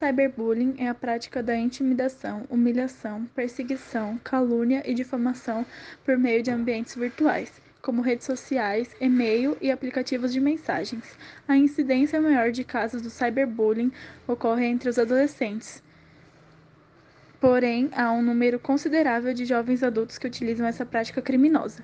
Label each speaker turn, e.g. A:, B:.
A: Cyberbullying é a prática da intimidação, humilhação, perseguição, calúnia e difamação por meio de ambientes virtuais, como redes sociais, e-mail e aplicativos de mensagens. A incidência maior de casos do cyberbullying ocorre entre os adolescentes. Porém, há um número considerável de jovens adultos que utilizam essa prática criminosa.